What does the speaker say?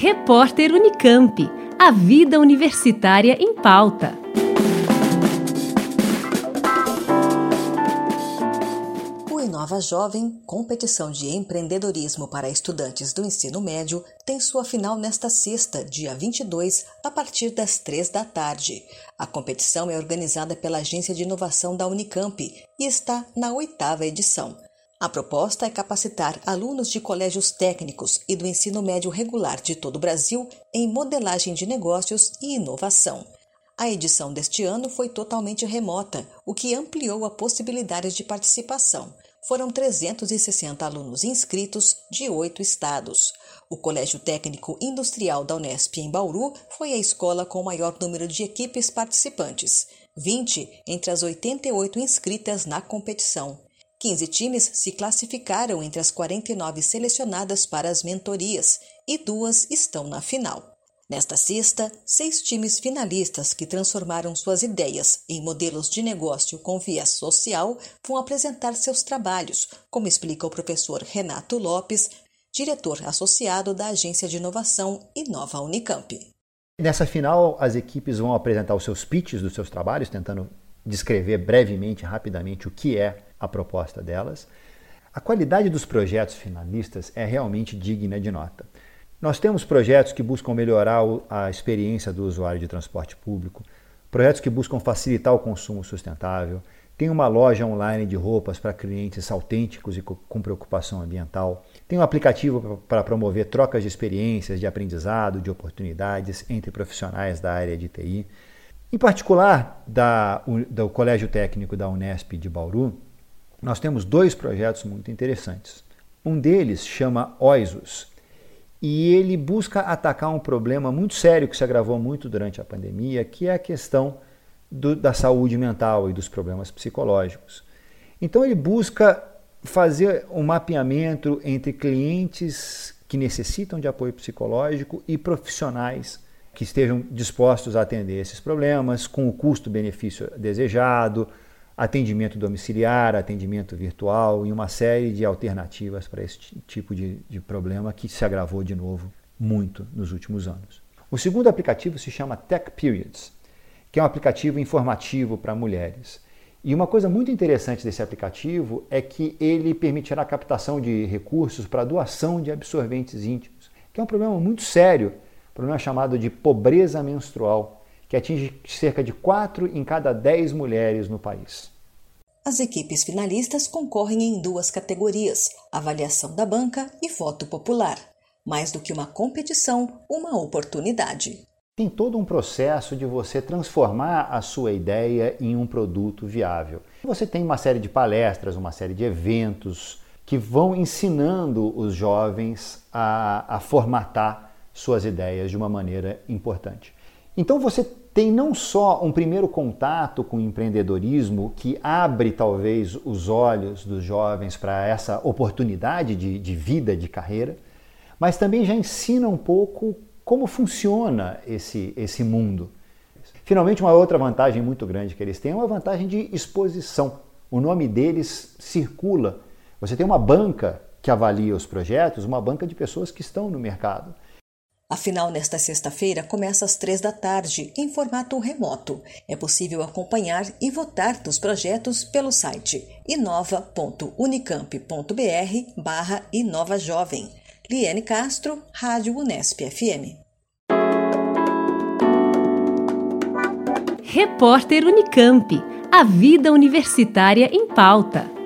Repórter Unicamp. A vida universitária em pauta. O Inova Jovem, competição de empreendedorismo para estudantes do ensino médio, tem sua final nesta sexta, dia 22, a partir das três da tarde. A competição é organizada pela Agência de Inovação da Unicamp e está na oitava edição. A proposta é capacitar alunos de colégios técnicos e do ensino médio regular de todo o Brasil em modelagem de negócios e inovação. A edição deste ano foi totalmente remota, o que ampliou a possibilidade de participação. Foram 360 alunos inscritos de oito estados. O Colégio Técnico Industrial da Unesp em Bauru foi a escola com o maior número de equipes participantes, 20 entre as 88 inscritas na competição. 15 times se classificaram entre as 49 selecionadas para as mentorias e duas estão na final. Nesta sexta, seis times finalistas que transformaram suas ideias em modelos de negócio com viés social vão apresentar seus trabalhos, como explica o professor Renato Lopes, diretor associado da Agência de Inovação Inova Unicamp. Nessa final, as equipes vão apresentar os seus pitches dos seus trabalhos, tentando descrever brevemente, rapidamente, o que é a proposta delas. A qualidade dos projetos finalistas é realmente digna de nota. Nós temos projetos que buscam melhorar a experiência do usuário de transporte público, projetos que buscam facilitar o consumo sustentável, tem uma loja online de roupas para clientes autênticos e com preocupação ambiental, tem um aplicativo para promover trocas de experiências, de aprendizado, de oportunidades entre profissionais da área de TI. Em particular, da, do Colégio Técnico da Unesp de Bauru, nós temos dois projetos muito interessantes. Um deles chama Oisos e ele busca atacar um problema muito sério que se agravou muito durante a pandemia, que é a questão do, da saúde mental e dos problemas psicológicos. Então ele busca fazer um mapeamento entre clientes que necessitam de apoio psicológico e profissionais que estejam dispostos a atender esses problemas com o custo-benefício desejado, atendimento domiciliar, atendimento virtual e uma série de alternativas para esse tipo de, de problema que se agravou de novo muito nos últimos anos. O segundo aplicativo se chama Tech Periods, que é um aplicativo informativo para mulheres. E uma coisa muito interessante desse aplicativo é que ele permitirá a captação de recursos para doação de absorventes íntimos, que é um problema muito sério, problema chamado de pobreza menstrual que atinge cerca de 4 em cada 10 mulheres no país. As equipes finalistas concorrem em duas categorias: avaliação da banca e voto popular. Mais do que uma competição, uma oportunidade. Tem todo um processo de você transformar a sua ideia em um produto viável. Você tem uma série de palestras, uma série de eventos que vão ensinando os jovens a, a formatar suas ideias de uma maneira importante. Então você tem não só um primeiro contato com o empreendedorismo que abre talvez os olhos dos jovens para essa oportunidade de, de vida, de carreira, mas também já ensina um pouco como funciona esse, esse mundo. Finalmente, uma outra vantagem muito grande que eles têm é uma vantagem de exposição. O nome deles circula. Você tem uma banca que avalia os projetos, uma banca de pessoas que estão no mercado. A final nesta sexta-feira começa às três da tarde, em formato remoto. É possível acompanhar e votar dos projetos pelo site inova.unicamp.br barra Inova Jovem. Liane Castro, Rádio Unesp FM. Repórter Unicamp. A vida universitária em pauta.